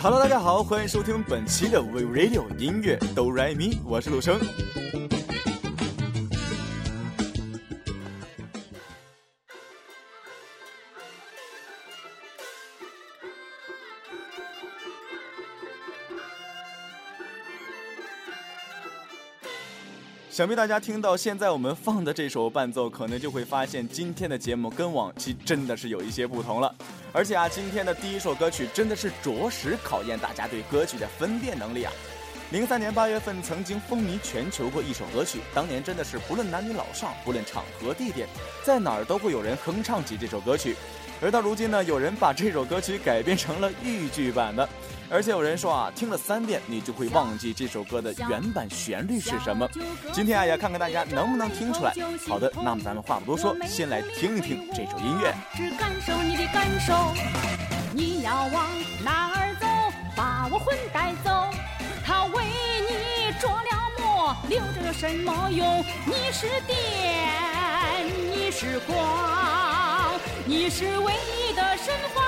Hello，大家好，欢迎收听本期的 We Radio 音乐哆来咪，我是陆生。想必大家听到现在我们放的这首伴奏，可能就会发现今天的节目跟往期真的是有一些不同了。而且啊，今天的第一首歌曲真的是着实考验大家对歌曲的分辨能力啊！零三年八月份曾经风靡全球过一首歌曲，当年真的是不论男女老少，不论场合地点，在哪儿都会有人哼唱起这首歌曲。而到如今呢，有人把这首歌曲改编成了豫剧版的。而且有人说啊，听了三遍你就会忘记这首歌的原版旋律是什么。今天啊，也看看大家能不能听出来。好的，那么咱们话不多说，先来听一听这首音乐。只感受你的感受，你要往哪儿走？把我魂带走。他为你着了魔，留着有什么用？你是电，你是光，你是唯一的神话。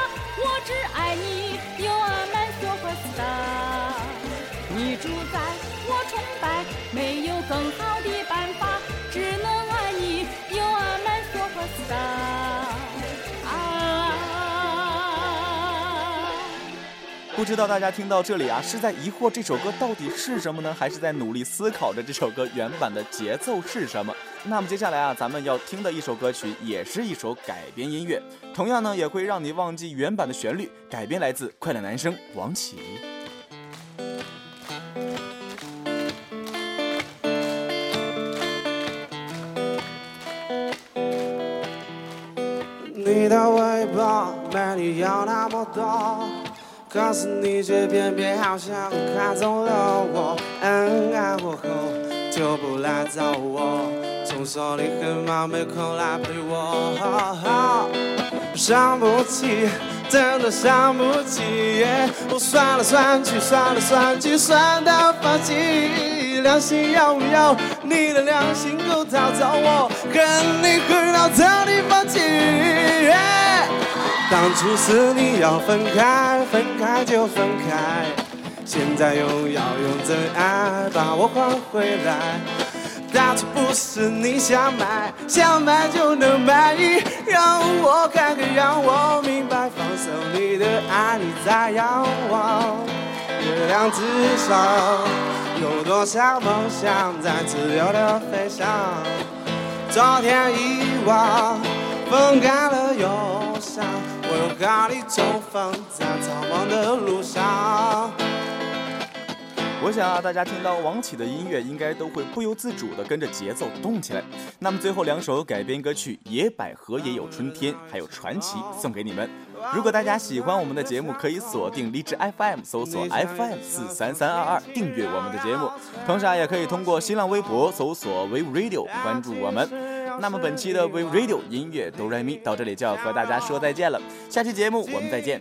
不知道大家听到这里啊，是在疑惑这首歌到底是什么呢，还是在努力思考着这首歌原版的节奏是什么？那么接下来啊，咱们要听的一首歌曲，也是一首改编音乐，同样呢，也会让你忘记原版的旋律。改编来自快乐男声王启。你的尾巴没你要那么多，可是你却偏偏好像看走了我。恩爱过后就不来找我。总说你很忙，没空来陪我。伤不起，真的伤不起。我算了算去，算了算去，算到放弃。良心有没有？你的良心够掏走我，跟你很好，彻底。当初是你要分开，分开就分开。现在又要用真爱把我换回来。当初不是你想买，想买就能买，让我看看，让我明白，放手你的爱，你在仰望月亮之上，有多少梦想在自由的飞翔？昨天遗忘，风干了又伤，我又和你重逢在苍茫的路上。我想啊，大家听到王启的音乐，应该都会不由自主地跟着节奏动起来。那么最后两首改编歌曲《野百合也有春天》还有《传奇》送给你们。如果大家喜欢我们的节目，可以锁定荔枝 FM，搜索 FM 四三三二二，订阅我们的节目。同时啊，也可以通过新浪微博搜索 We Radio 关注我们。那么本期的 We Radio 音乐哆来咪到这里就要和大家说再见了。下期节目我们再见。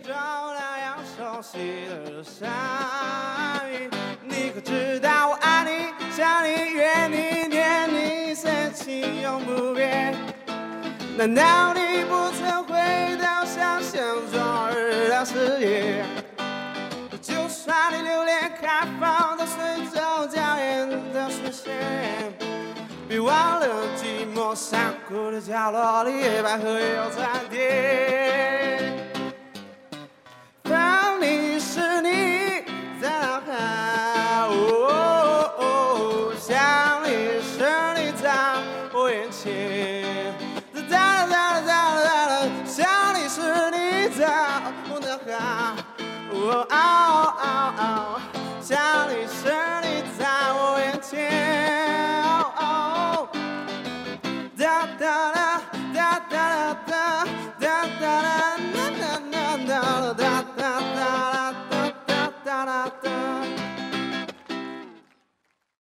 你可知道我爱你，想你，怨你，念你，深情永不变。难道你不曾回到想象昨日的？就算你留恋开放的水中娇艳的视线，别忘了寂寞山谷的角落里野百合也有春天想你是你在脑海想你是你在我眼前想你是你在我脑海想你是